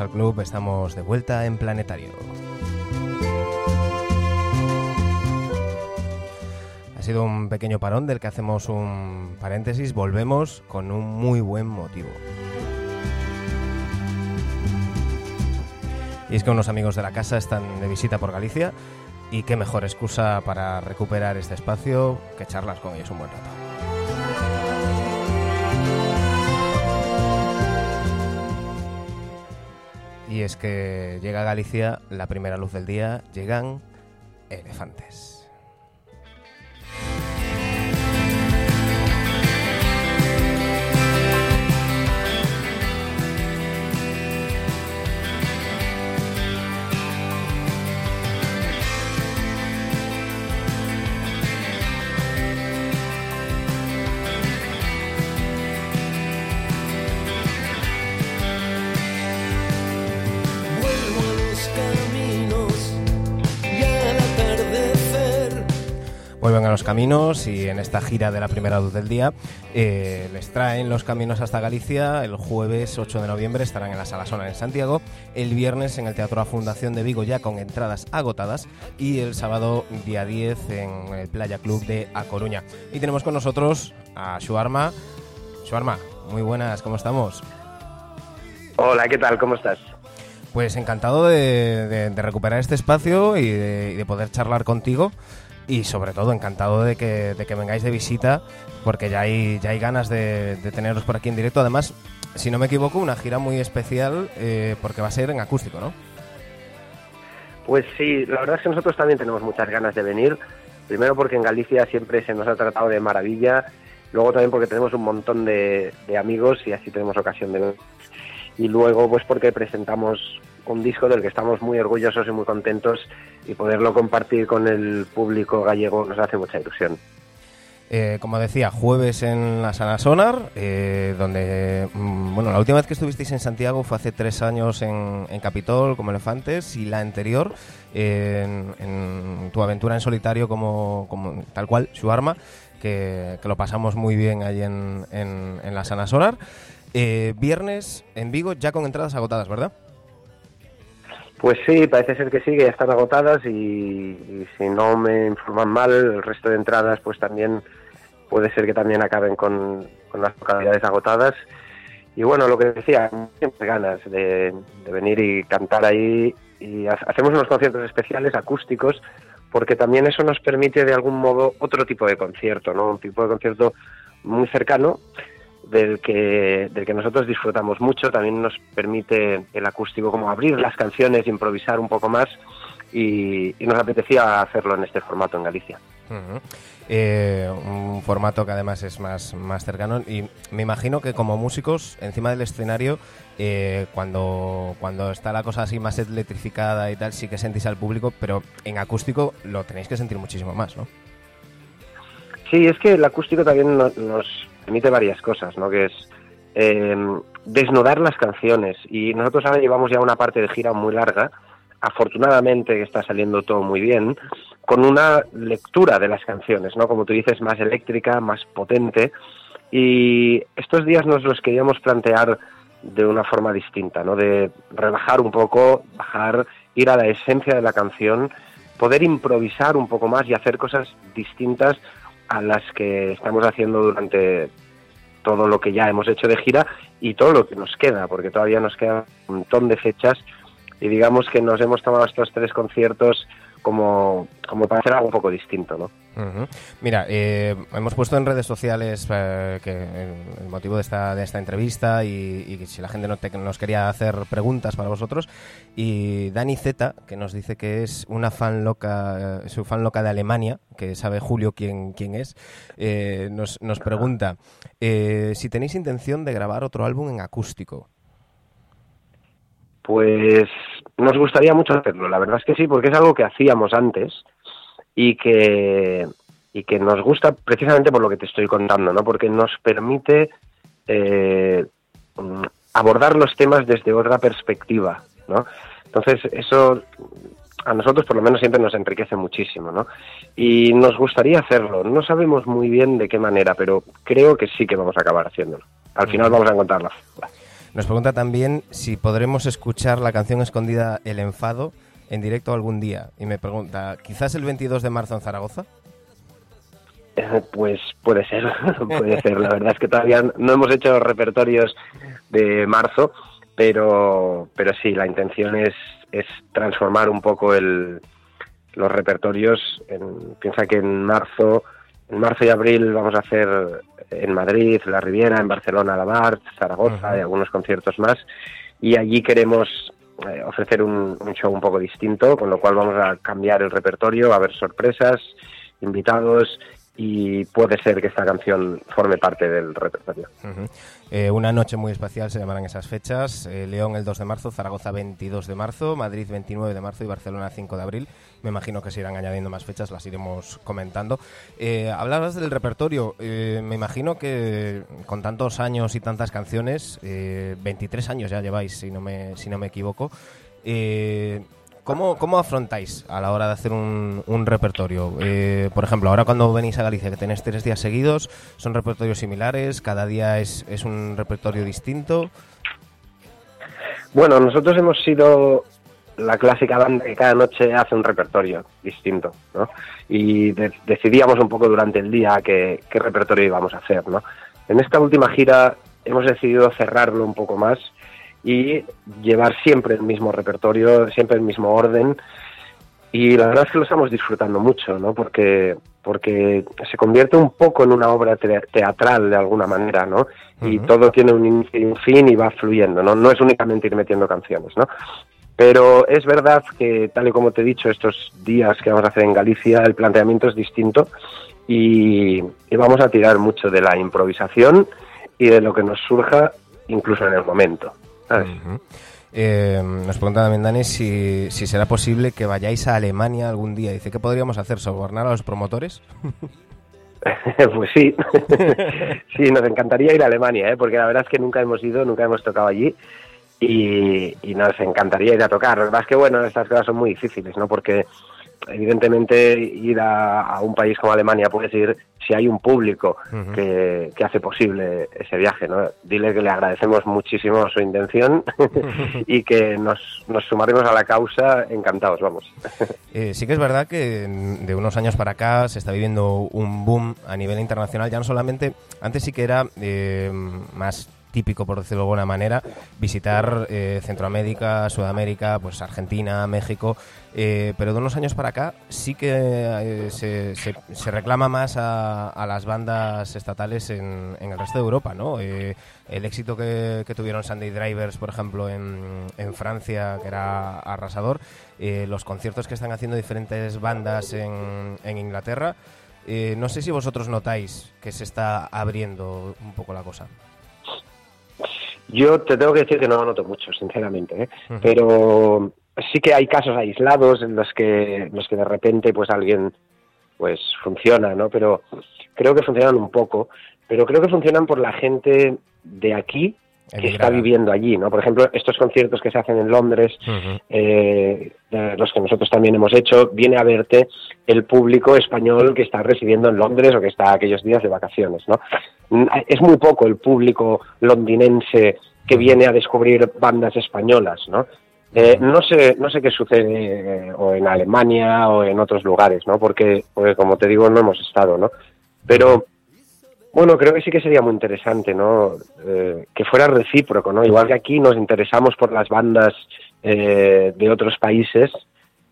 al club. Estamos de vuelta en Planetario. Ha sido un pequeño parón del que hacemos un paréntesis. Volvemos con un muy buen motivo. Y es que unos amigos de la casa están de visita por Galicia y qué mejor excusa para recuperar este espacio que charlas con ellos un buen rato. Y es que llega a Galicia la primera luz del día, llegan elefantes. A los caminos y en esta gira de la primera luz del día eh, les traen los caminos hasta Galicia. El jueves 8 de noviembre estarán en la Sala Sona en Santiago, el viernes en el Teatro La Fundación de Vigo ya con entradas agotadas y el sábado día 10 en el Playa Club de A Coruña. Y tenemos con nosotros a Shuarma. Shuarma, muy buenas, ¿cómo estamos? Hola, ¿qué tal? ¿Cómo estás? Pues encantado de, recuperar este espacio y de poder charlar contigo y sobre todo encantado de que, de que vengáis de visita porque ya hay, ya hay ganas de, teneros por aquí en directo. Además, si no me equivoco, una gira muy especial eh, porque va a ser en acústico, ¿no? Pues sí, la verdad es que nosotros también tenemos muchas ganas de venir. Primero porque en Galicia siempre se nos ha tratado de maravilla. Luego también porque tenemos un montón de, de amigos y así tenemos ocasión de ver. Y luego pues porque presentamos un disco del que estamos muy orgullosos y muy contentos y poderlo compartir con el público gallego nos hace mucha ilusión. Eh, como decía, jueves en la Sala Sonar, eh, donde, mm, bueno, la última vez que estuvisteis en Santiago fue hace tres años en, Capitol como Elefantes y la anterior en, tu aventura en solitario como, como tal cual, su arma, que, lo pasamos muy bien ahí en, en la Sana Sonar. Eh, viernes en Vigo ya con entradas agotadas, ¿verdad? Pues sí, parece ser que sí, que ya están agotadas y, si no me informan mal, el resto de entradas pues también puede ser que también acaben con, las localidades agotadas. Y bueno, lo que decía, siempre ganas de, venir y cantar ahí y hacemos unos conciertos especiales acústicos porque también eso nos permite de algún modo otro tipo de concierto, ¿no? Un tipo de concierto muy cercano del que, del que nosotros disfrutamos mucho. También nos permite el acústico como abrir las canciones, improvisar un poco más y, nos apetecía hacerlo en este formato en Galicia. Eh, un formato que además es más, más cercano y me imagino que como músicos encima del escenario eh, cuando, cuando está la cosa así más electrificada y tal sí que sentís al público pero en acústico lo tenéis que sentir muchísimo más, ¿no? Sí, es que el acústico también nos, permite varias cosas, ¿no? Que es eh, desnudar las canciones. Y nosotros ahora llevamos ya una parte de gira muy larga, afortunadamente está saliendo todo muy bien, con una lectura de las canciones, ¿no? Como tú dices, más eléctrica, más potente. Y estos días nos los queríamos plantear de una forma distinta, ¿no? De rebajar un poco, bajar, ir a la esencia de la canción, poder improvisar un poco más y hacer cosas distintas a las que estamos haciendo durante todo lo que ya hemos hecho de gira y todo lo que nos queda, porque todavía nos queda un montón de fechas y digamos que nos hemos tomado estos tres conciertos como, como para hacer algo un poco distinto, ¿no? Mira, eh, hemos puesto en redes sociales eh, el, motivo de esta, de esta entrevista y, si la gente no nos quería hacer preguntas para vosotros y Dani Z, que nos dice que es una fan loca, su fan loca de Alemania, que sabe Julio quién, quién es, eh, nos, nos pregunta si tenéis intención de grabar otro álbum en acústico. Pues nos gustaría mucho hacerlo, la verdad es que sí, porque es algo que hacíamos antes y que, y que nos gusta precisamente por lo que te estoy contando, ¿no? Porque nos permite eh, abordar los temas desde otra perspectiva, ¿no? Entonces, eso a nosotros por lo menos siempre nos enriquece muchísimo, ¿no? Y nos gustaría hacerlo. No sabemos muy bien de qué manera, pero creo que sí que vamos a acabar haciéndolo. Al final vamos a encontrar la Nos pregunta también si podremos escuchar la canción escondida El Enfado en directo algún día. Y me pregunta, ¿quizás el 22 de marzo en Zaragoza? Eh, pues puede ser, puede ser. La verdad es que todavía no hemos hecho repertorios de marzo, pero, pero sí, la intención es, es transformar un poco el, los repertorios. En, piensa que en marzo, en marzo y abril vamos a hacer en Madrid, La Riviera, en Barcelona, La Bar, Zaragoza y algunos conciertos más. Y allí queremos eh, ofrecer un, show un poco distinto, con lo cual vamos a cambiar el repertorio, a haber sorpresas, invitados y puede ser que esta canción forme parte del repertorio. Eh, una noche muy especial se llamarán esas fechas. Eh, León el 2 de marzo, Zaragoza 22 de marzo, Madrid 29 de marzo y Barcelona 5 de abril. Me imagino que se irán añadiendo más fechas, las iremos comentando. Eh, hablabas del repertorio. me imagino que con tantos años y tantas canciones, 23 años ya lleváis, si no me, si no me equivoco. ¿Cómo, ¿Cómo, afrontáis a la hora de hacer un, repertorio? Eh, por ejemplo, ahora cuando venís a Galicia, que tenéis tres días seguidos, ¿son repertorios similares? ¿Cada día es, es un repertorio distinto? Bueno, nosotros hemos sido la clásica banda que cada noche hace un repertorio distinto, ¿no? Y decidíamos un poco durante el día qué, qué repertorio íbamos a hacer, ¿no? En esta última gira hemos decidido cerrarlo un poco más y llevar siempre el mismo repertorio, siempre el mismo orden. Y la verdad es que lo estamos disfrutando mucho, ¿no? Porque, porque se convierte un poco en una obra teatral de alguna manera, ¿no? Y todo tiene un inicio y un fin y va fluyendo, ¿no? No es únicamente ir metiendo canciones, ¿no? Pero es verdad que, tal y como te he dicho, estos días que vamos a hacer en Galicia, el planteamiento es distinto y, vamos a tirar mucho de la improvisación y de lo que nos surja incluso en el momento. Eh, nos pregunta también Dani si, si será posible que vayáis a Alemania algún día. Dice, ¿qué podríamos hacer? ¿Sobornar a los promotores? pues sí, sí, nos encantaría ir a Alemania, ¿eh? porque la verdad es que nunca hemos ido, nunca hemos tocado allí y, y nos encantaría ir a tocar. Lo que pasa es que, bueno, estas cosas son muy difíciles, ¿no? Porque evidentemente ir a, un país como Alemania puedes ir si hay un público que, hace posible ese viaje, ¿no? Dile que le agradecemos muchísimo su intención y que nos, nos, sumaremos a la causa encantados, vamos. Eh, sí que es verdad que de unos años para acá se está viviendo un boom a nivel internacional, ya no solamente, antes sí que era eh, más típico, por decirlo de alguna manera, visitar eh, Centroamérica, Sudamérica, pues Argentina, México, eh, pero de unos años para acá sí que eh, se, se, reclama más a, las bandas estatales en, el resto de Europa, ¿no? el éxito que, tuvieron Sunday Drivers, por ejemplo, en, en Francia, que era arrasador, los conciertos que están haciendo diferentes bandas en, en Inglaterra, no sé si vosotros notáis que se está abriendo un poco la cosa. Yo te tengo que decir que no lo noto mucho, sinceramente, ¿eh? pero sí que hay casos aislados en los que, los que de repente pues alguien pues funciona, ¿no? Pero creo que funcionan un poco, pero creo que funcionan por la gente de aquí que está viviendo allí, ¿no? Por ejemplo, estos conciertos que se hacen en Londres, eh, los que nosotros también hemos hecho, viene a verte el público español que está residiendo en Londres o que está aquellos días de vacaciones, ¿no? Mm, es muy poco el público londinense que viene a descubrir bandas españolas, ¿no? Eh, no sé no sé qué sucede eh, o en Alemania o en otros lugares, ¿no? Porque, porque como te digo no hemos estado, ¿no? Pero bueno, creo que sí que sería muy interesante, ¿no? Eh, que fuera recíproco, ¿no? Igual que aquí nos interesamos por las bandas eh, de otros países,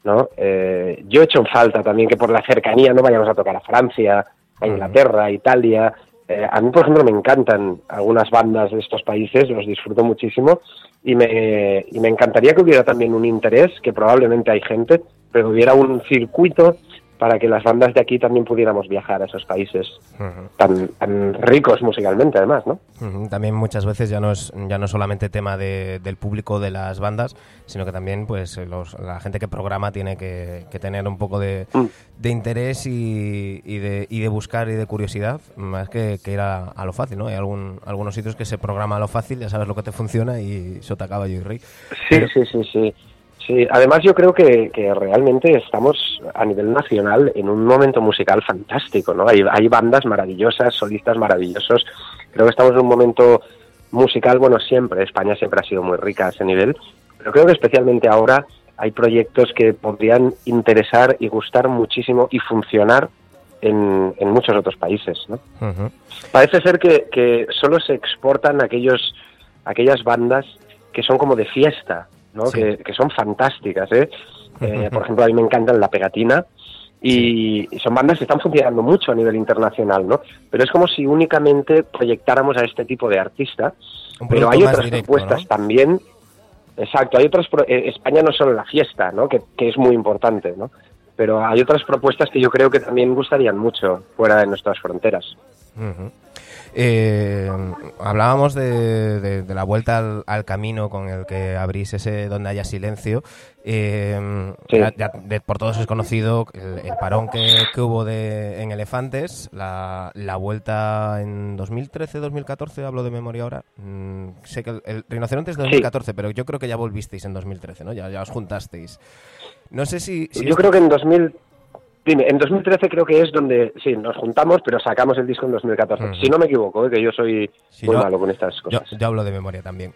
¿no? Eh, yo he hecho en falta también que por la cercanía no vayamos a tocar a Francia, a Inglaterra, a Italia. A mí, por ejemplo, me encantan algunas bandas de estos países, los disfruto muchísimo y me, y me encantaría que hubiera también un interés, que probablemente hay gente, pero hubiera un circuito para que las bandas de aquí también pudiéramos viajar a esos países tan, ricos musicalmente además, ¿no? También muchas veces ya no es ya no solamente tema del público de las bandas, sino que también pues la gente que programa tiene que, tener un poco de, mm. interés y, de, y de buscar y de curiosidad, más que, ir a, lo fácil, ¿no? Hay algún, algunos sitios que se programa a lo fácil, ya sabes lo que te funciona y eso te acaba yo y rey. Sí, sí, sí, sí. Sí, además yo creo que, realmente estamos a nivel nacional en un momento musical fantástico, ¿no? Hay, hay bandas maravillosas, solistas maravillosos. Creo que estamos en un momento musical, bueno, siempre, España siempre ha sido muy rica a ese nivel, pero creo que especialmente ahora hay proyectos que podrían interesar y gustar muchísimo y funcionar en, muchos otros países. ¿no? Parece ser que, que, solo se exportan aquellos, aquellas bandas que son como de fiesta, ¿no? Que, son fantásticas. ¿eh? ¿eh? por ejemplo, a mí me encantan La Pegatina, y, son bandas que están funcionando mucho a nivel internacional, ¿no? Pero es como si únicamente proyectáramos a este tipo de artista, pero hay otras propuestas también. Exacto, hay otras. Eh, España no es solo la fiesta, ¿no? Que, es muy importante, ¿no? Pero hay otras propuestas que yo creo que también gustarían mucho fuera de nuestras fronteras. Eh, hablábamos de, la vuelta al, camino con el que abrís ese donde haya silencio. Eh, por todos es conocido el, parón que, hubo de, en Elefantes, la, vuelta en 2013-2014, hablo de memoria ahora. Mm, sé que el, Rinoceronte es de 2014, pero yo creo que ya volvisteis en 2013, ¿no? Ya, ya os juntasteis. No sé si... yo creo que en 2000 en 2013 creo que es donde, sí, nos juntamos, pero sacamos el disco en 2014. Si no me equivoco, ¿eh? que yo soy muy malo con estas cosas. Yo, hablo de memoria también.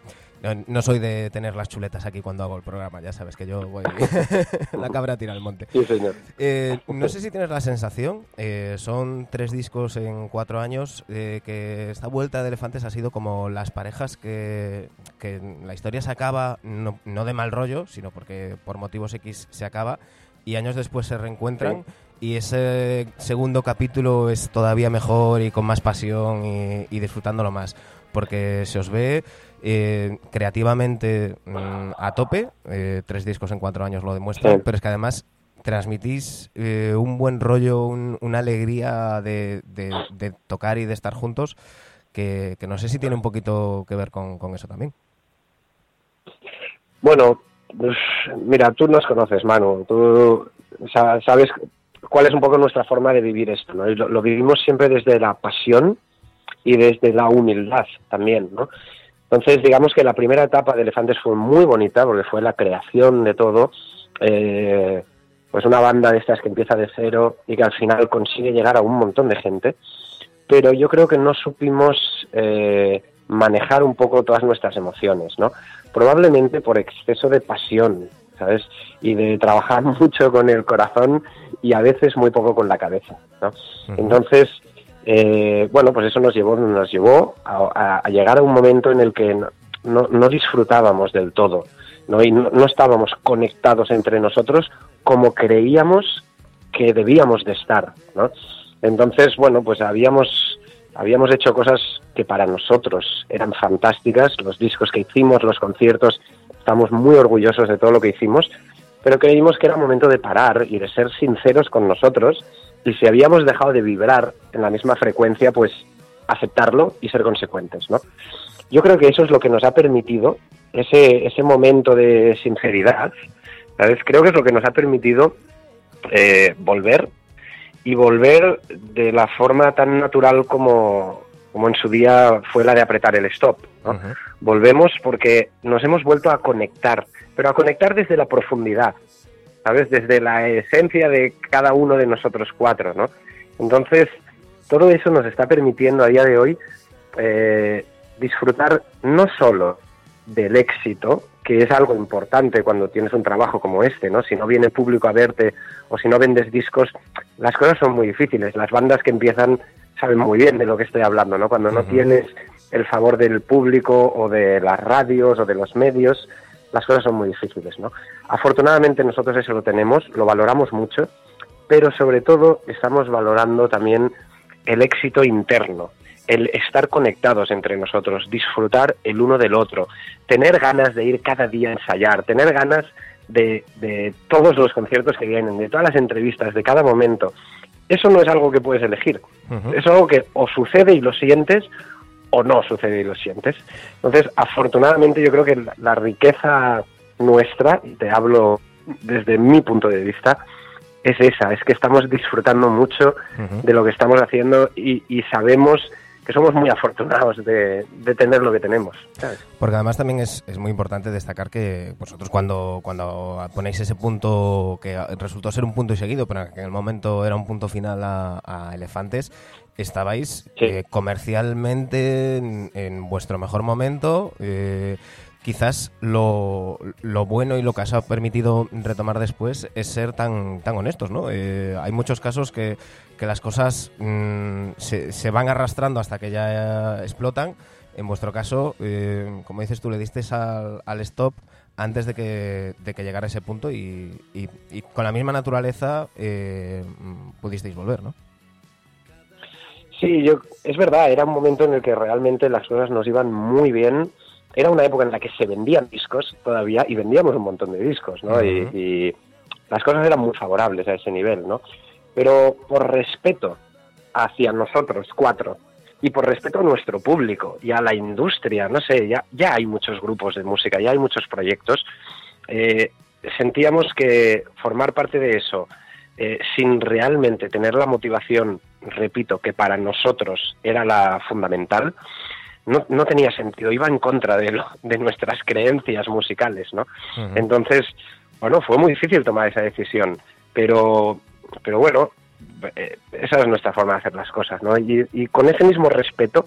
No, soy de tener las chuletas aquí cuando hago el programa, ya sabes que yo voy la cabra tira al monte. Sí, señor. Eh, no sé si tienes la sensación, eh, son tres discos en cuatro años, que esta vuelta de Elefantes ha sido como las parejas que, que la historia se acaba, no, no de mal rollo, sino porque por motivos X se acaba y años después se reencuentran y ese segundo capítulo es todavía mejor y con más pasión y, disfrutándolo más porque se os ve eh, creativamente mm, a tope, eh, tres discos en cuatro años lo demuestran, pero es que además transmitís eh, un buen rollo, una alegría de, tocar y de estar juntos, que, no sé si tiene un poquito que ver con, con eso también. Bueno, pues, mira, tú nos conoces, Manu, tú sabes cuál es un poco nuestra forma de vivir esto, ¿no? lo, vivimos siempre desde la pasión y desde la humildad también, ¿no? Entonces, digamos que la primera etapa de Elefantes fue muy bonita porque fue la creación de todo, eh, pues una banda de estas que empieza de cero y que al final consigue llegar a un montón de gente, pero yo creo que no supimos eh, manejar un poco todas nuestras emociones, ¿no? Probablemente por exceso de pasión, ¿sabes? Y de trabajar mucho con el corazón y a veces muy poco con la cabeza, ¿no? Entonces, eh, bueno, pues eso nos llevó, nos llevó a, llegar a un momento en el que no, disfrutábamos del todo, ¿no? Y no, estábamos conectados entre nosotros como creíamos que debíamos de estar, ¿no? Entonces, bueno, pues habíamos habíamos hecho cosas que para nosotros eran fantásticas, los discos que hicimos, los conciertos, estamos muy orgullosos de todo lo que hicimos, pero creímos que era momento de parar y de ser sinceros con nosotros y si habíamos dejado de vibrar en la misma frecuencia, pues aceptarlo y ser consecuentes, ¿no? Yo creo que eso es lo que nos ha permitido ese, ese momento de sinceridad, ¿sabes? Creo que es lo que nos ha permitido eh, volver y volver de la forma tan natural como, como en su día fue la de apretar el stop. Volvemos porque nos hemos vuelto a conectar, pero a conectar desde la profundidad, ¿sabes? Desde la esencia de cada uno de nosotros cuatro, ¿no? Entonces, todo eso nos está permitiendo a día de hoy eh, disfrutar no solo del éxito, que es algo importante cuando tienes un trabajo como este, ¿no? Si no viene público a verte o si no vendes discos, las cosas son muy difíciles. Las bandas que empiezan saben muy bien de lo que estoy hablando, ¿no? Cuando no tienes el favor del público o de las radios o de los medios, las cosas son muy difíciles, ¿no? Afortunadamente nosotros eso lo tenemos, lo valoramos mucho, pero sobre todo estamos valorando también el éxito interno, el estar conectados entre nosotros, disfrutar el uno del otro, tener ganas de ir cada día a ensayar, tener ganas de, de, todos los conciertos que vienen, de todas las entrevistas, de cada momento. Eso no es algo que puedes elegir. Es algo que o sucede y lo sientes o no sucede y lo sientes. Entonces, afortunadamente yo creo que la, riqueza nuestra, y te hablo desde mi punto de vista, es esa, es que estamos disfrutando mucho de lo que estamos haciendo y, y sabemos que somos muy afortunados de, tener lo que tenemos. Porque además también es, muy importante destacar que vosotros cuando, cuando ponéis ese punto que resultó ser un punto y seguido, pero que en el momento era un punto final a, Elefantes, estabais eh, comercialmente en, vuestro mejor momento. Eh, quizás lo, lo, bueno y lo que os ha permitido retomar después es ser tan, tan honestos, ¿no? Eh, hay muchos casos que, que las cosas mm, se, se, van arrastrando hasta que ya explotan. En vuestro caso, eh, como dices tú, le diste al, al stop antes de que, de que, llegara ese punto y, y, y con la misma naturaleza eh, pudisteis volver, ¿no? Sí, yo, es verdad, era un momento en el que realmente las cosas nos iban muy bien era una época en la que se vendían discos todavía y vendíamos un montón de discos, ¿no? y, las cosas eran muy favorables a ese nivel, ¿no? Pero por respeto hacia nosotros cuatro y por respeto a nuestro público y a la industria, no sé, ya, ya hay muchos grupos de música, ya hay muchos proyectos, eh, sentíamos que formar parte de eso eh, sin realmente tener la motivación, repito, que para nosotros era la fundamental, no, no tenía sentido, iba en contra de, lo, de nuestras creencias musicales, ¿no? Entonces, bueno, fue muy difícil tomar esa decisión, pero, pero bueno, eh, esa es nuestra forma de hacer las cosas, ¿no? Y, y con ese mismo respeto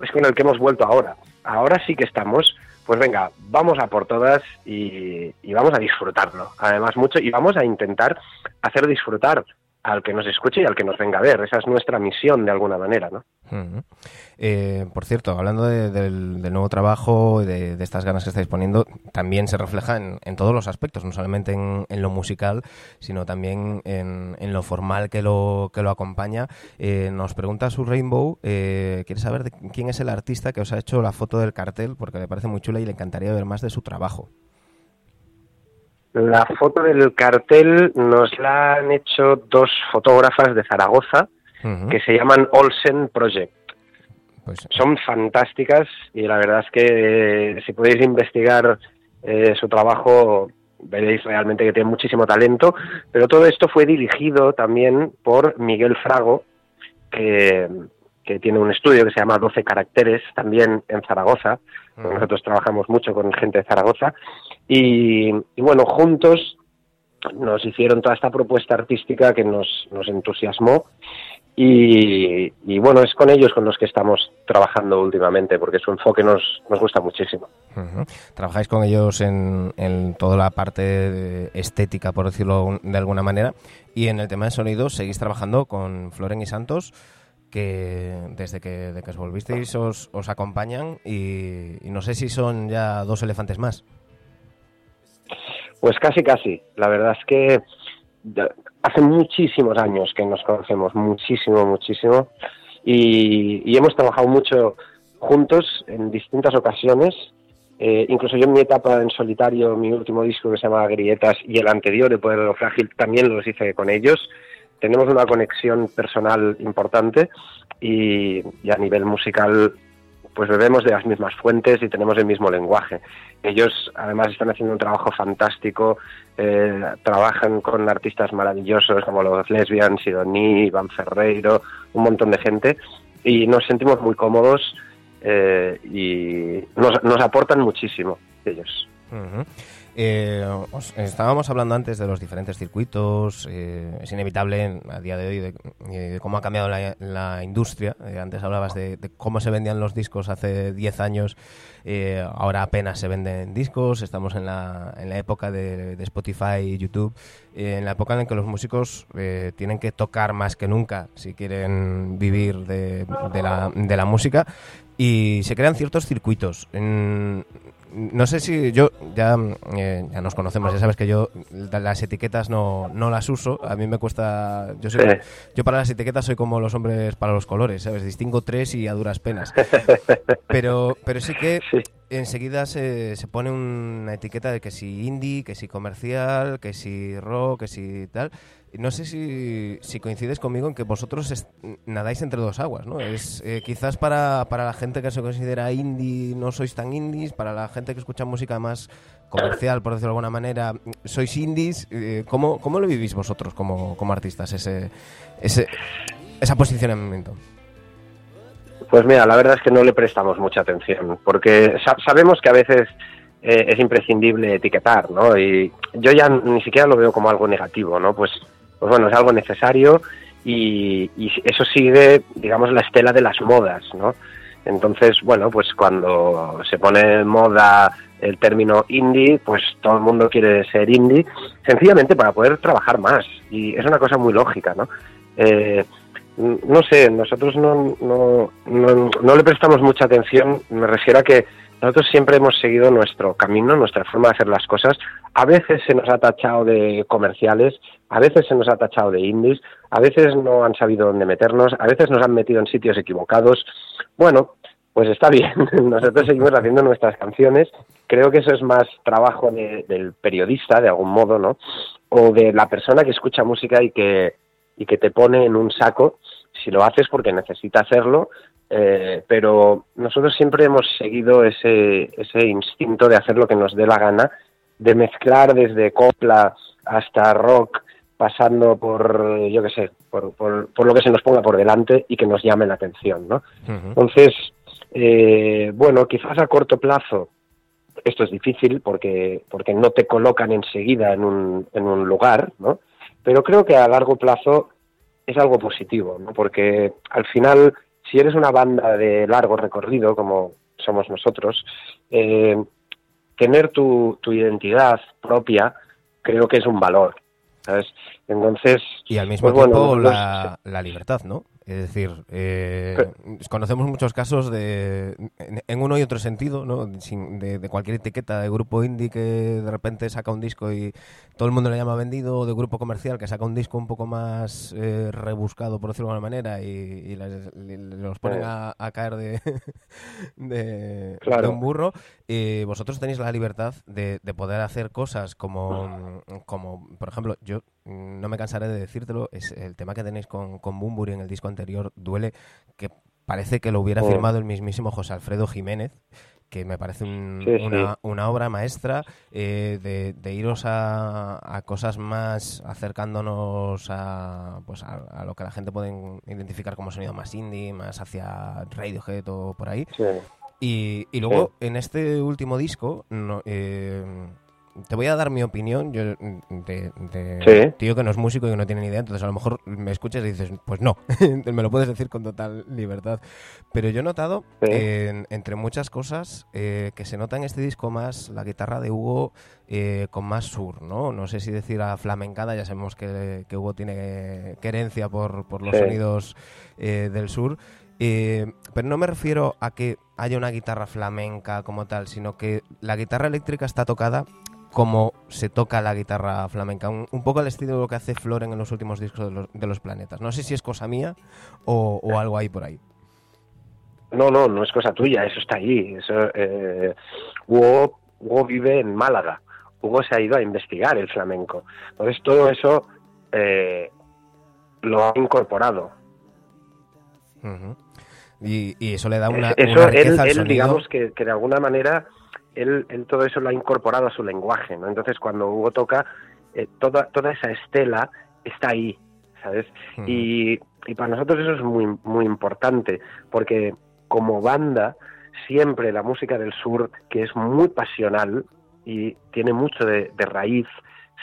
es con el que hemos vuelto ahora. Ahora sí que estamos, pues venga, vamos a por todas y, y vamos a disfrutarlo, además mucho, y vamos a intentar hacer disfrutar al que nos escuche y al que nos venga a ver. Esa es nuestra misión de alguna manera, ¿no? Eh, por cierto, hablando del, nuevo trabajo, de, de estas ganas que estáis poniendo, también se refleja en, todos los aspectos, no solamente en, lo musical, sino también en, lo formal que lo, que lo acompaña. Eh, nos pregunta su Rainbow, eh, quiere saber quién es el artista que os ha hecho la foto del cartel, porque le parece muy chula y le encantaría ver más de su trabajo. La foto del cartel nos la han hecho dos fotógrafas de Zaragoza que se llaman Olsen Project. Pues, Son fantásticas y la verdad es que eh, si podéis investigar eh, su trabajo veréis realmente que tiene muchísimo talento, pero todo esto fue dirigido también por Miguel Frago, que, que tiene un estudio que se llama 12 Caracteres, también en Zaragoza. Nosotros trabajamos mucho con gente de Zaragoza. Y, bueno, juntos nos hicieron toda esta propuesta artística que nos, nos entusiasmó. Y, bueno, es con ellos con los que estamos trabajando últimamente, porque su enfoque nos, nos gusta muchísimo. Trabajáis con ellos en, en, toda la parte estética, por decirlo de alguna manera, y en el tema de sonido seguís trabajando con Floren y Santos, que desde que, de que os volvisteis os, os acompañan, y no sé si son ya dos elefantes más. Pues casi, casi. La verdad es que hace muchísimos años que nos conocemos, muchísimo, muchísimo, y, hemos trabajado mucho juntos en distintas ocasiones. Eh, incluso yo en mi etapa en solitario, mi último disco que se llama Grietas y el anterior de Poder de lo Frágil también los hice con ellos. Tenemos una conexión personal importante y a nivel musical pues bebemos de las mismas fuentes y tenemos el mismo lenguaje. Ellos además están haciendo un trabajo fantástico, eh, trabajan con artistas maravillosos como los Lesbians, Sidoní, Iván Ferreiro, un montón de gente y nos sentimos muy cómodos eh, y nos, nos aportan muchísimo ellos. Eh, estábamos hablando antes de los diferentes circuitos, eh, es inevitable a día de hoy de, cómo ha cambiado la, industria. Eh, antes hablabas de, cómo se vendían los discos hace 10 años, ahora apenas se venden discos, estamos en la, en la época de, Spotify y YouTube, en la época en la que los músicos tienen que tocar más que nunca si quieren vivir de, la, música y se crean ciertos circuitos. No sé si yo ya, eh, ya nos conocemos, ya sabes que yo las etiquetas no, no las uso. A mí me cuesta. Yo, soy, yo para las etiquetas soy como los hombres para los colores, ¿sabes? Distingo tres y a duras penas. Pero, pero sí que enseguida se, se pone una etiqueta de que si indie, que si comercial, que si rock, que si tal. No sé si, si coincides conmigo en que vosotros nadáis entre dos aguas, ¿no? Es eh, quizás para, para la gente que se considera indie no sois tan indies, para la gente que escucha música más comercial, por decirlo de alguna manera, sois indies. Eh, ¿cómo, ¿Cómo lo vivís vosotros como, como artistas ese, ese, esa posicionamiento? Pues mira, la verdad es que no le prestamos mucha atención, porque sabemos que a veces eh, es imprescindible etiquetar, ¿no? Y yo ya ni siquiera lo veo como algo negativo, ¿no? Pues, pues bueno, es algo necesario y, eso sigue, digamos, la estela de las modas, ¿no? Entonces, bueno, pues cuando se pone en moda el término indie, pues todo el mundo quiere ser indie, sencillamente para poder trabajar más. Y es una cosa muy lógica, ¿no? Eh, no sé, nosotros no, no, no, le prestamos mucha atención, me refiero a que nosotros siempre hemos seguido nuestro camino, nuestra forma de hacer las cosas. A veces se nos ha tachado de comerciales, a veces se nos ha tachado de indies, a veces no han sabido dónde meternos, a veces nos han metido en sitios equivocados. Bueno, pues está bien, nosotros seguimos haciendo nuestras canciones. Creo que eso es más trabajo del periodista, de algún modo, ¿no? O de la persona que escucha música y que, y que te pone en un saco si lo haces porque necesita hacerlo, eh, pero nosotros siempre hemos seguido ese, ese instinto de hacer lo que nos dé la gana, de mezclar desde copla hasta rock, pasando por, yo qué sé, por, por, lo que se nos ponga por delante y que nos llame la atención, ¿no? Entonces, eh, bueno, quizás a corto plazo esto es difícil porque, porque no te colocan enseguida en un, en un lugar, ¿no? Pero creo que a largo plazo es algo positivo, ¿no? Porque al final, si eres una banda de largo recorrido, como somos nosotros, eh, tener tu, tu identidad propia creo que es un valor, ¿sabes? Entonces... Y al mismo pues tiempo la, la libertad, ¿no? Es decir, eh, conocemos muchos casos de, en, uno y otro sentido, ¿no? de, cualquier etiqueta de grupo indie que de repente saca un disco y todo el mundo le llama vendido, o de grupo comercial que saca un disco un poco más eh, rebuscado, por decirlo de alguna manera, y, los ponen a, caer de, de, un burro. Y vosotros tenéis la libertad de, poder hacer cosas como, como, por ejemplo, yo no me cansaré de decírtelo, es el tema que tenéis con, con Bumburi en el disco anterior, Duele, que parece que lo hubiera oh. firmado el mismísimo José Alfredo Jiménez, que me parece una, una, obra maestra eh, de, iros a, cosas más acercándonos a, pues a, lo que la gente puede identificar como sonido más indie, más hacia Radiohead o por ahí. Y, y, luego en este último disco no, eh, te voy a dar mi opinión yo, de, tío que no es músico y que no tiene ni idea, entonces a lo mejor me escuchas y dices, pues no, me lo puedes decir con total libertad. Pero yo he notado, entre muchas cosas, eh, que se nota en este disco más la guitarra de Hugo eh, con más sur, ¿no? No sé si decir a flamencada, ya sabemos que, Hugo tiene querencia por, por los sonidos eh, del sur. pero no me refiero a que haya una guitarra flamenca como tal, sino que la guitarra eléctrica está tocada cómo se toca la guitarra flamenca. Un, poco al estilo de lo que hace Floren en los últimos discos de los, planetas. No sé si es cosa mía o, algo ahí por ahí. No, no, no es cosa tuya, eso está ahí. Eso, eh, Hugo, vive en Málaga. Hugo se ha ido a investigar el flamenco. Entonces todo eso eh, lo ha incorporado. y, eso le da una, eso, él, digamos que, que de alguna manera él, todo eso lo ha incorporado a su lenguaje, ¿no? Entonces cuando Hugo toca, eh, toda, toda esa estela está ahí, ¿sabes? y, y, para nosotros eso es muy, muy importante, porque como banda, siempre la música del sur, que es muy pasional y tiene mucho de, raíz,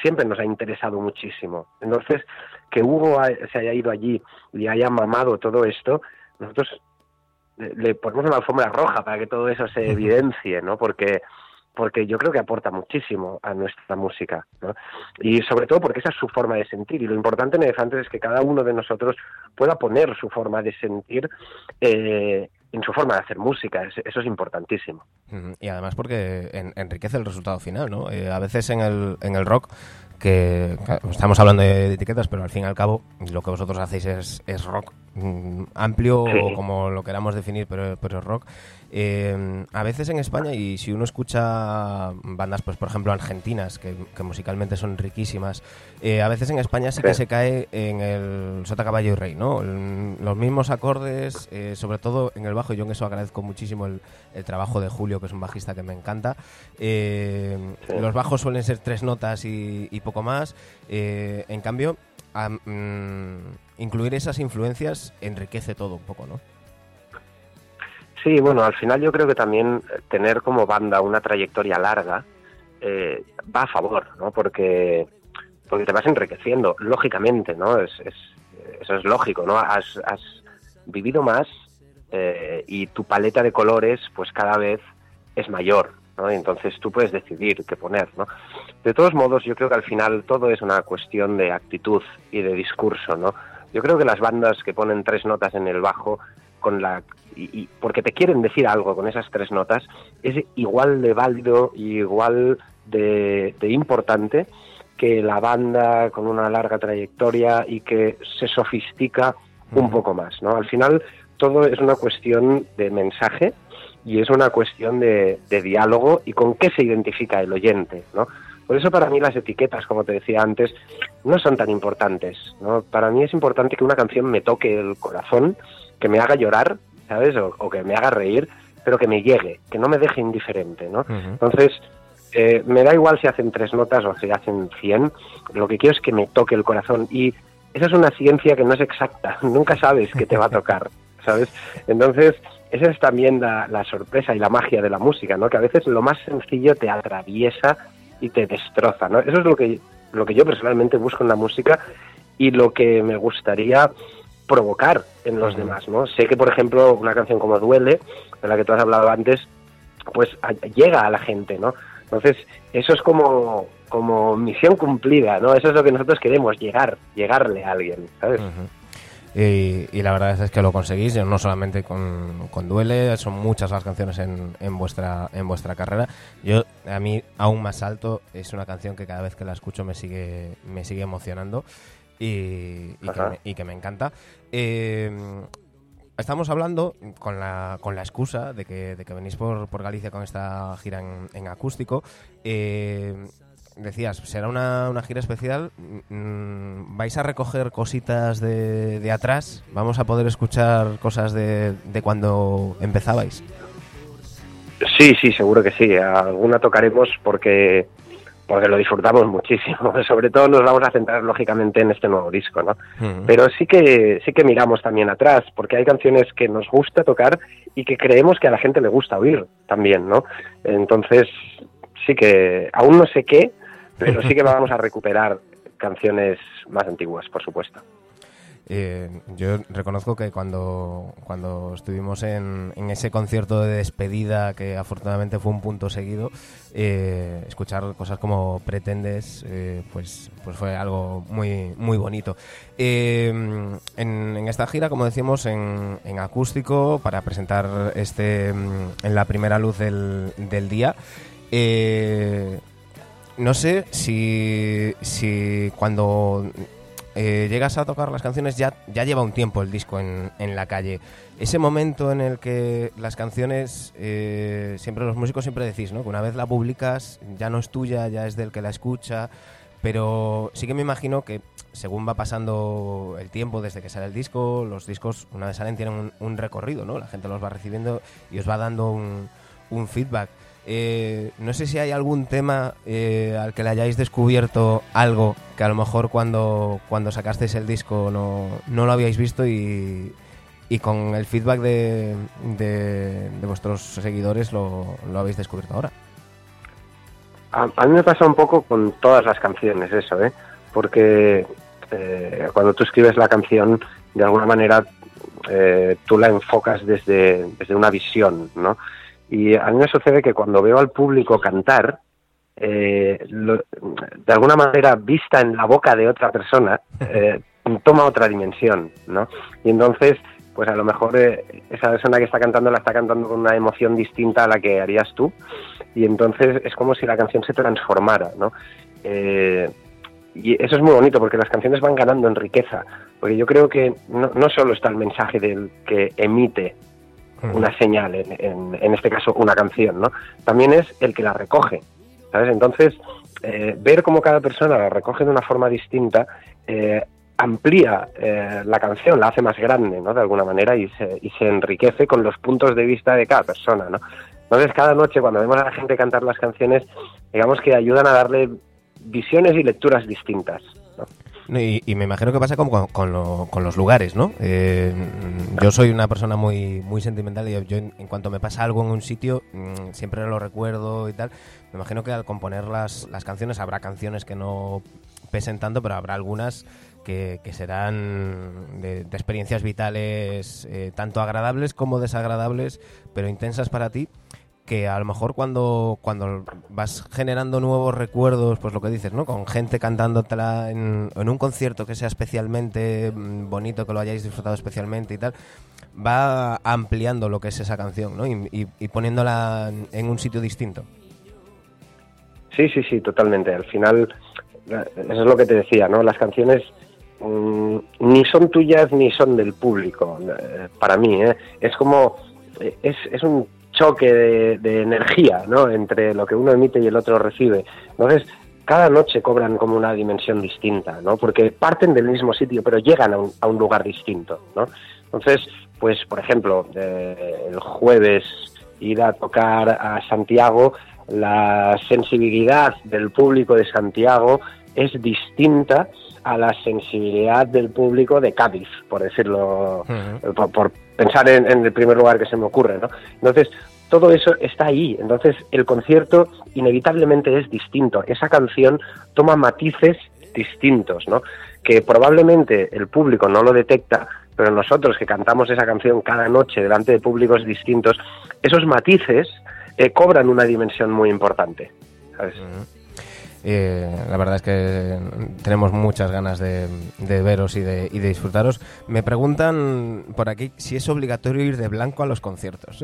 siempre nos ha interesado muchísimo. Entonces, que Hugo se haya ido allí y haya mamado todo esto, nosotros le ponemos una alfombra roja para que todo eso se evidencie, ¿no? Porque porque yo creo que aporta muchísimo a nuestra música, ¿no? Y sobre todo porque esa es su forma de sentir. Y lo importante en Elefantes es que cada uno de nosotros pueda poner su forma de sentir eh, en su forma de hacer música. Eso es importantísimo. Y además porque enriquece el resultado final, ¿no? Eh, a veces en el, en el rock que estamos hablando de, etiquetas, pero al fin y al cabo lo que vosotros hacéis es, es rock mm, amplio o como lo queramos definir, pero, pero es rock. Eh, a veces en España, y si uno escucha bandas, pues por ejemplo argentinas, que, musicalmente son riquísimas, eh, a veces en España sí que se cae en el sota caballo y rey, ¿no? los mismos acordes, eh, sobre todo en el bajo, yo en eso agradezco muchísimo el, trabajo de Julio, que es un bajista que me encanta. Los bajos suelen ser tres notas y, poco más. en cambio, mm, incluir esas influencias enriquece todo un poco, ¿no? Sí, bueno, al final yo creo que también tener como banda una trayectoria larga eh, va a favor, ¿no? Porque, porque te vas enriqueciendo, lógicamente, ¿no? Es, eso es lógico, ¿no? Has, has vivido más eh, y tu paleta de colores pues cada vez es mayor, ¿no? Y entonces tú puedes decidir qué poner, ¿no? De todos modos, yo creo que al final todo es una cuestión de actitud y de discurso, ¿no? Yo creo que las bandas que ponen tres notas en el bajo con la y, porque te quieren decir algo con esas tres notas es igual de válido y igual de, de importante que la banda con una larga trayectoria y que se sofistica un poco más, ¿no? Al final todo es una cuestión de mensaje y es una cuestión de, de diálogo y con qué se identifica el oyente, ¿no? Por eso para mí las etiquetas, como te decía antes, no son tan importantes. ¿no? Para mí es importante que una canción me toque el corazón, que me haga llorar, ¿sabes? O, que me haga reír, pero que me llegue, que no me deje indiferente. ¿no? Entonces, eh, me da igual si hacen tres notas o si hacen cien, lo que quiero es que me toque el corazón. Y esa es una ciencia que no es exacta, nunca sabes qué te va a tocar, ¿sabes? Entonces, esa es también la, la, sorpresa y la magia de la música, ¿no? Que a veces lo más sencillo te atraviesa y te destroza, ¿no? Eso es lo que, lo que yo personalmente busco en la música y lo que me gustaría provocar en los demás, ¿no? Sé que, por ejemplo, una canción como Duele, de la que tú has hablado antes, pues llega a la gente, ¿no? Entonces, eso es como, como misión cumplida, ¿no? Eso es lo que nosotros queremos, llegar, llegarle a alguien, ¿sabes? Y, la verdad es que lo conseguís, no solamente con, Duele, son muchas las canciones en, en, vuestra, en vuestra carrera. Yo, a mí, aún más alto, es una canción que cada vez que la escucho me sigue, me sigue emocionando y, que, me, encanta. Eh, estamos hablando con la, con la excusa de que, de que venís por, por Galicia con esta gira en, en acústico. Eh, decías, será una, una gira especial. Mm, ¿Vais a recoger cositas de, de, atrás? ¿Vamos a poder escuchar cosas de, de cuando empezabais? Sí, sí, seguro que sí. Alguna tocaremos porque porque lo disfrutamos muchísimo. Sobre todo nos vamos a centrar lógicamente en este nuevo disco, ¿no? Pero sí que sí que miramos también atrás, porque hay canciones que nos gusta tocar y que creemos que a la gente le gusta oír también, ¿no? Entonces sí que aún no sé qué, pero sí que vamos a recuperar canciones más antiguas, por supuesto. Eh, yo reconozco que cuando, cuando estuvimos en, en, ese concierto de despedida, que afortunadamente fue un punto seguido, eh, escuchar cosas como Pretendes, eh, pues, pues fue algo muy, muy bonito. En, en, esta gira, como decimos, en, en, acústico, para presentar este en la primera luz del, del día, no sé si, si cuando eh, llegas a tocar las canciones ya, ya lleva un tiempo el disco en, en la calle. Ese momento en el que las canciones, eh, siempre los músicos siempre decís, ¿no? Que una vez la publicas ya no es tuya, ya es del que la escucha, pero sí que me imagino que según va pasando el tiempo desde que sale el disco, los discos una vez salen tienen un, un recorrido, ¿no? La gente los va recibiendo y os va dando un, un feedback. Eh, no sé si hay algún tema eh, al que le hayáis descubierto algo que a lo mejor cuando, cuando sacasteis el disco no, no lo habíais visto y, y con el feedback de, de, vuestros seguidores lo, lo, habéis descubierto ahora. A, mí me pasa un poco con todas las canciones eso, ¿eh? porque eh, cuando tú escribes la canción, de alguna manera eh, tú la enfocas desde, desde una visión, ¿no? Y a mí me sucede que cuando veo al público cantar, eh, de alguna manera vista en la boca de otra persona, eh, toma otra dimensión, ¿no? Y entonces, pues a lo mejor eh, esa persona que está cantando la está cantando con una emoción distinta a la que harías tú, y entonces es como si la canción se transformara, ¿no? Eh, y eso es muy bonito porque las canciones van ganando en riqueza, porque yo creo que no, no solo está el mensaje del que emite una señal, en, en, este caso una canción, ¿no? También es el que la recoge, ¿sabes? Entonces, eh, ver cómo cada persona la recoge de una forma distinta eh, amplía eh, la canción, la hace más grande, ¿no? De alguna manera y se, y se enriquece con los puntos de vista de cada persona, ¿no? Entonces, cada noche cuando vemos a la gente cantar las canciones, digamos que ayudan a darle visiones y lecturas distintas, ¿no? Y, me imagino que pasa como con, los lugares, ¿no? Eh, yo soy una persona muy, muy sentimental y yo en, cuanto me pasa algo en un sitio mm, siempre lo recuerdo y tal. Me imagino que al componer las, las canciones habrá canciones que no pesen tanto, pero habrá algunas que, serán de, experiencias vitales eh, tanto agradables como desagradables, pero intensas para ti que a lo mejor cuando, cuando vas generando nuevos recuerdos, pues lo que dices, ¿no? Con gente cantándola en, en un concierto que sea especialmente mm, bonito, que lo hayáis disfrutado especialmente y tal, va ampliando lo que es esa canción, ¿no? Y, poniéndola en un sitio distinto. Sí, sí, sí, totalmente. Al final, eso es lo que te decía, ¿no? Las canciones mm, ni son tuyas ni son del público, eh, para mí, ¿eh? Es como, eh, es, es un choque de, energía ¿no? entre lo que uno emite y el otro recibe. Entonces, cada noche cobran como una dimensión distinta, ¿no? porque parten del mismo sitio, pero llegan a un, a un lugar distinto. ¿no? Entonces, pues, por ejemplo, eh, el jueves ir a tocar a Santiago, la sensibilidad del público de Santiago es distinta a la sensibilidad del público de Cádiz, por decirlo, por, pensar en, en, el primer lugar que se me ocurre, ¿no? Entonces, todo eso está ahí. Entonces, el concierto inevitablemente es distinto. Esa canción toma matices distintos, ¿no? Que probablemente el público no lo detecta, pero nosotros que cantamos esa canción cada noche delante de públicos distintos, esos matices eh, cobran una dimensión muy importante. ¿sabes? Eh, la verdad es que tenemos muchas ganas de, veros y de, disfrutaros. Me preguntan por aquí si es obligatorio ir de blanco a los conciertos.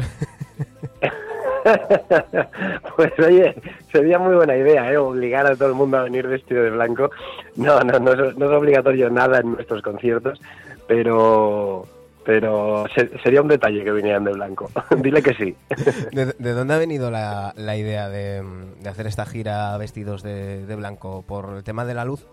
pues oye, sería muy buena idea, ¿eh? Obligar a todo el mundo a venir vestido de blanco. No, no, no es obligatorio nada en nuestros conciertos, pero pero sería un detalle que vinieran de blanco. Dile que sí. ¿De, dónde ha venido la, idea de, hacer esta gira vestidos de, blanco? ¿Por el tema de la luz?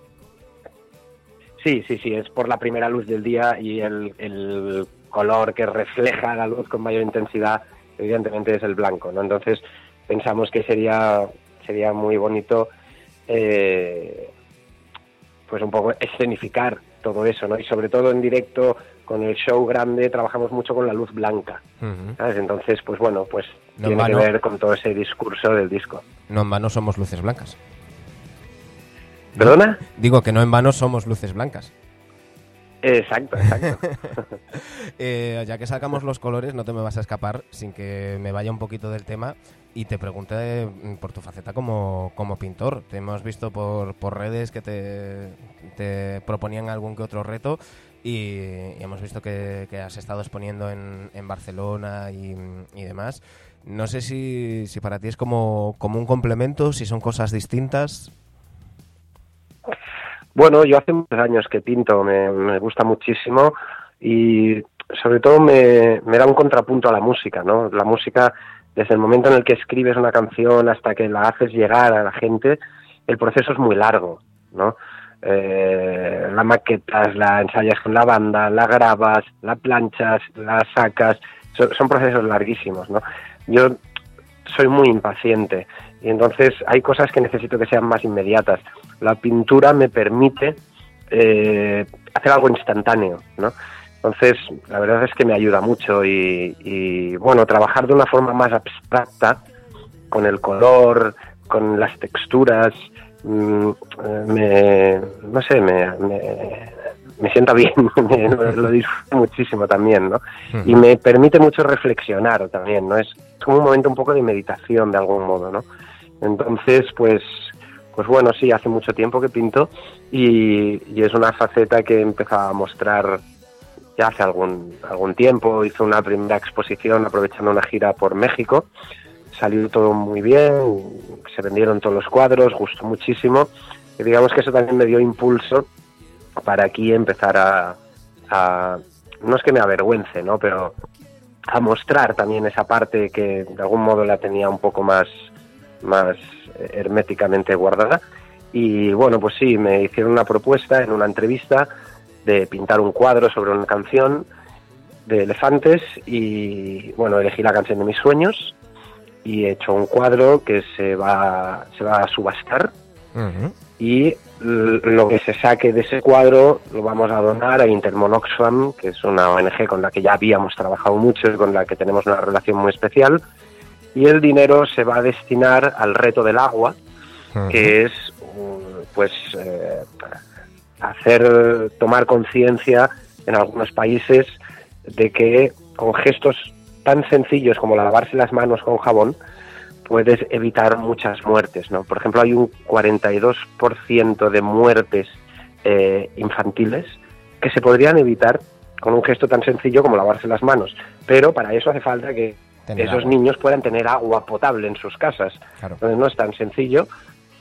Sí, sí, sí, es por la primera luz del día y el, color que refleja la luz con mayor intensidad, evidentemente es el blanco, ¿no? Entonces pensamos que sería, sería muy bonito eh, pues un poco escenificar todo eso, ¿no? Y sobre todo en directo con el show grande trabajamos mucho con la luz blanca. ¿sabes? Entonces, pues bueno, pues tiene que ver con todo ese discurso del disco. No en vano somos luces blancas. ¿Perdona? Digo que no en vano somos luces blancas. Exacto, exacto. Eh, ya que sacamos los colores, no te me vas a escapar sin que me vaya un poquito del tema y te pregunte mm, por tu faceta como, como pintor. Te hemos visto por, por redes que te, te proponían algún que otro reto y, hemos visto que, has estado exponiendo en, en Barcelona y, demás. No sé si, para ti es como, un complemento, si son cosas distintas. Bueno, yo hace muchos años que pinto, me, gusta muchísimo y sobre todo me, me, da un contrapunto a la música, ¿no? La música, desde el momento en el que escribes una canción hasta que la haces llegar a la gente, el proceso es muy largo, ¿no? Eh, la maquetas, la ensayas con la banda, la grabas, la planchas, la sacas, son, procesos larguísimos, ¿no? Yo soy muy impaciente y entonces hay cosas que necesito que sean más inmediatas. La pintura me permite eh, hacer algo instantáneo, ¿no? Entonces, la verdad es que me ayuda mucho y, bueno, trabajar de una forma más abstracta, con el color, con las texturas, me, no sé, me, me, sienta bien, lo disfruto muchísimo también, ¿no? Y me permite mucho reflexionar también, ¿no? Es como un momento un poco de meditación de algún modo, ¿no? Entonces, pues, pues bueno, sí, hace mucho tiempo que pinto y, y es una faceta que he empezado a mostrar ya hace algún, algún tiempo. Hice una primera exposición aprovechando una gira por México salió todo muy bien, se vendieron todos los cuadros, gustó muchísimo. Y digamos que eso también me dio impulso para aquí empezar a, no es que me avergüence, ¿no? Pero a mostrar también esa parte que de algún modo la tenía un poco más, más herméticamente guardada. Y bueno, pues sí, me hicieron una propuesta en una entrevista de pintar un cuadro sobre una canción de elefantes y bueno, elegí la canción de mis sueños y he hecho un cuadro que se va, se va a subastar. Y lo que se saque de ese cuadro lo vamos a donar a Intermon Oxfam, que es una ONG con la que ya habíamos trabajado mucho y con la que tenemos una relación muy especial, y el dinero se va a destinar al reto del agua, que es pues eh, hacer tomar conciencia en algunos países de que con gestos tan sencillos como lavarse las manos con jabón puedes evitar muchas muertes, ¿no? Por ejemplo, hay un 42% de muertes eh, infantiles que se podrían evitar con un gesto tan sencillo como lavarse las manos, pero para eso hace falta que esos niños puedan tener agua potable en sus casas. Entonces no es tan sencillo,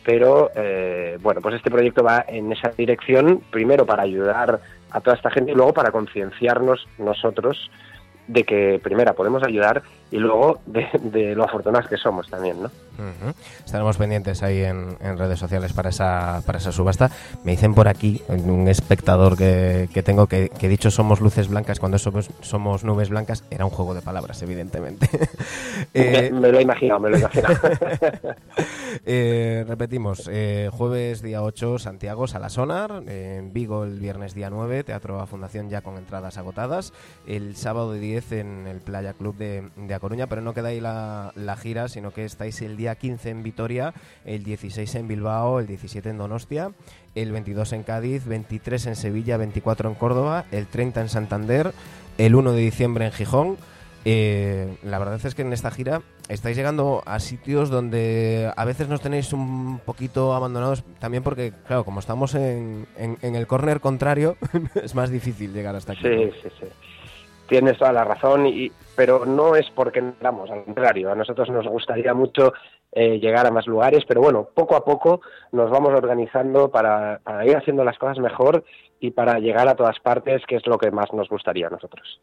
pero eh, bueno, pues este proyecto va en esa dirección, primero para ayudar a toda esta gente y luego para concienciarnos nosotros de que primera podemos ayudar y luego de, lo afortunados que somos también, ¿no? Estaremos pendientes ahí en, redes sociales para esa, para esa subasta. Me dicen por aquí, un espectador que, tengo, que, que, dicho somos luces blancas cuando somos, somos nubes blancas, era un juego de palabras, evidentemente. me, eh, lo he imaginado, me lo he imaginado. Eh, repetimos, eh, jueves día 8, Santiago, Sala Sonar, en Vigo el viernes día 9, Teatro a Fundación ya con entradas agotadas, el sábado 10 en el Playa Club de, de Coruña, pero no queda ahí la, la, gira, sino que estáis el día 15 en Vitoria, el 16 en Bilbao, el 17 en Donostia, el 22 en Cádiz, 23 en Sevilla, 24 en Córdoba, el 30 en Santander, el 1 de diciembre en Gijón. Eh, la verdad es que en esta gira estáis llegando a sitios donde a veces nos tenéis un poquito abandonados, también porque, claro, como estamos en, en, el córner contrario, es más difícil llegar hasta aquí. Sí, sí, sí. Tienes toda la razón, y, pero no es porque entramos, al contrario, a nosotros nos gustaría mucho eh, llegar a más lugares, pero bueno, poco a poco nos vamos organizando para, ir haciendo las cosas mejor y para llegar a todas partes, que es lo que más nos gustaría a nosotros.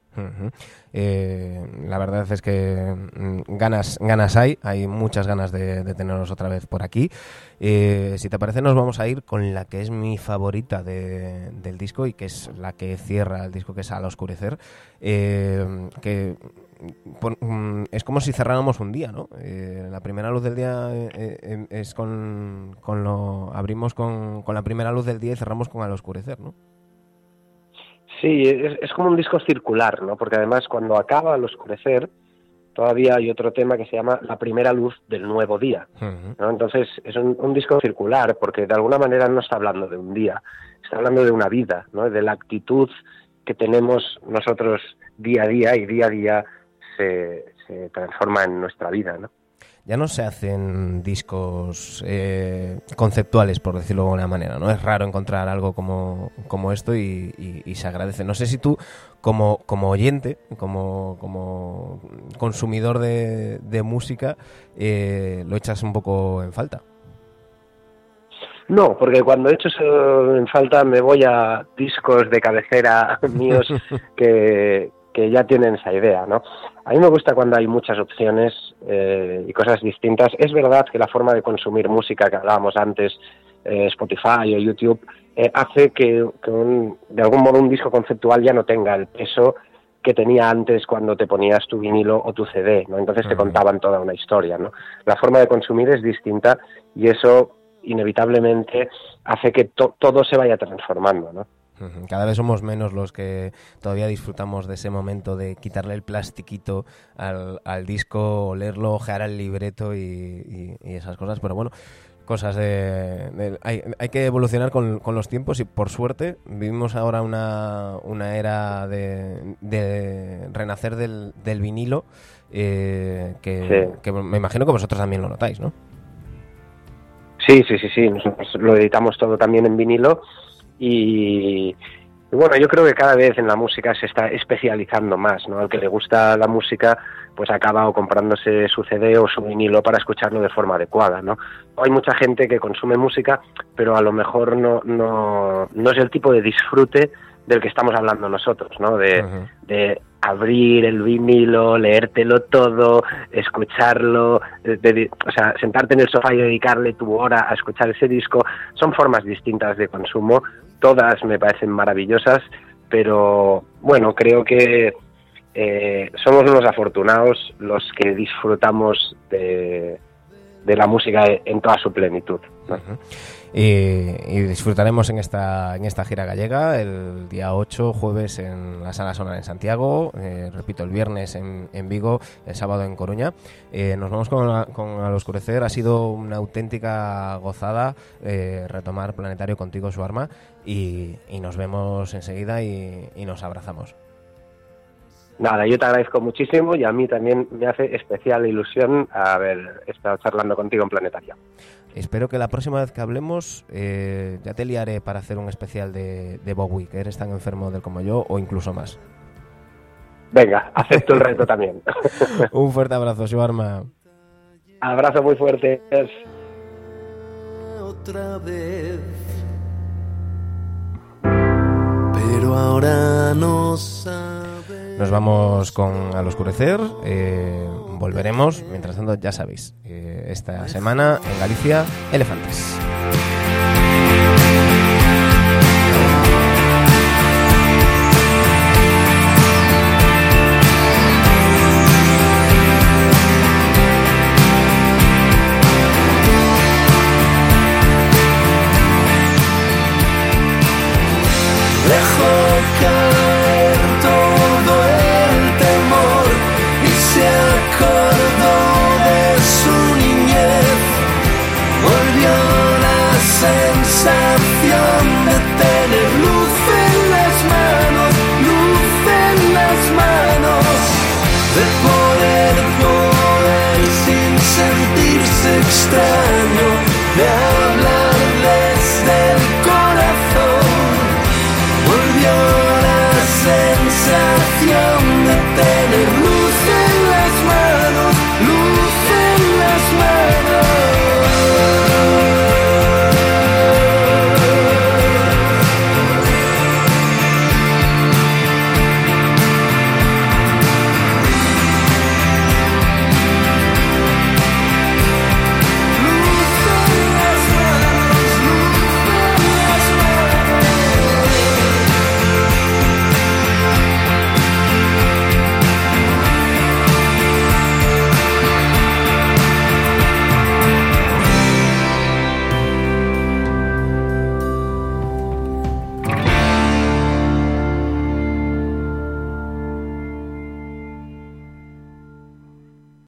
Eh, la verdad es que mm, ganas, ganas hay, hay muchas ganas de, tenernos otra vez por aquí. Eh, si te parece, nos vamos a ir con la que es mi favorita del disco y que es la que cierra el disco, que es Al Oscurecer, que Mm, es como si cerráramos un día, ¿no? Eh, la primera luz del día eh, eh, es con, con, lo abrimos con, con, la primera luz del día y cerramos con al oscurecer, ¿no? Sí, es, como un disco circular, ¿no? Porque además cuando acaba al oscurecer todavía hay otro tema que se llama la primera luz del nuevo día, ¿no? Entonces es un, un, disco circular porque de alguna manera no está hablando de un día, está hablando de una vida, ¿no? De la actitud que tenemos nosotros día a día y día a día se, transforma en nuestra vida, ¿no? ya no se hacen discos eh, conceptuales, por decirlo de alguna manera, ¿no? Es raro encontrar algo como, como esto y, se agradece. No sé si tú, como, como oyente, como, como consumidor de, música, eh, lo echas un poco en falta. No, porque cuando echo eso en falta me voy a discos de cabecera míos que, que ya tienen esa idea, ¿no? A mí me gusta cuando hay muchas opciones eh, y cosas distintas. Es verdad que la forma de consumir música que hablábamos antes, eh, Spotify o YouTube, eh, hace que, de algún modo un disco conceptual ya no tenga el peso que tenía antes cuando te ponías tu vinilo o tu CD, ¿no? Entonces te contaban toda una historia, ¿no? La forma de consumir es distinta y eso inevitablemente hace que todo se vaya transformando, ¿no? Cada vez somos menos los que todavía disfrutamos de ese momento de quitarle el plastiquito al, al disco, leerlo, ojear el libreto y, esas cosas. Pero bueno, cosas de... hay, hay, que evolucionar con, con, los tiempos y por suerte vivimos ahora una, una era de, de renacer del, del vinilo eh, que, que me imagino que vosotros también lo notáis, ¿no? Sí, sí, sí, sí. Nosotros lo editamos todo también en vinilo y, bueno, yo creo que cada vez en la música se está especializando más, ¿no? Al que le gusta la música, pues acaba o comprándose su CD o su vinilo para escucharlo de forma adecuada, ¿no? Hay mucha gente que consume música, pero a lo mejor no, no, no es el tipo de disfrute del que estamos hablando nosotros, ¿no? De, de abrir el vinilo, leértelo todo, escucharlo, o sea, sentarte en el sofá y dedicarle tu hora a escuchar ese disco, son formas distintas de consumo todas me parecen maravillosas, pero bueno, creo que eh, somos unos afortunados los que disfrutamos de, la música en toda su plenitud. Y, disfrutaremos en esta, en esta gira gallega el día 8, jueves en la Sala Sonar en Santiago, eh, repito, el viernes en, en, Vigo, el sábado en Coruña. Eh, nos vamos con, con Al Oscurecer, ha sido una auténtica gozada eh, retomar Planetario contigo, su arma, y, nos vemos enseguida y, y nos abrazamos. Nada, yo te agradezco muchísimo y a mí también me hace especial ilusión haber estado charlando contigo en Planetario. Espero que la próxima vez que hablemos eh, ya te liaré para hacer un especial de, de Bowie, que eres tan enfermo del como yo o incluso más. Venga, acepto el reto también. un fuerte abrazo, Suarma. Abrazo muy fuerte. Otra vez. Pero ahora no Nos vamos con Al Oscurecer. Eh, volveremos. Mientras tanto, ya sabéis, eh, esta semana en Galicia, elefantes. estranho. Né?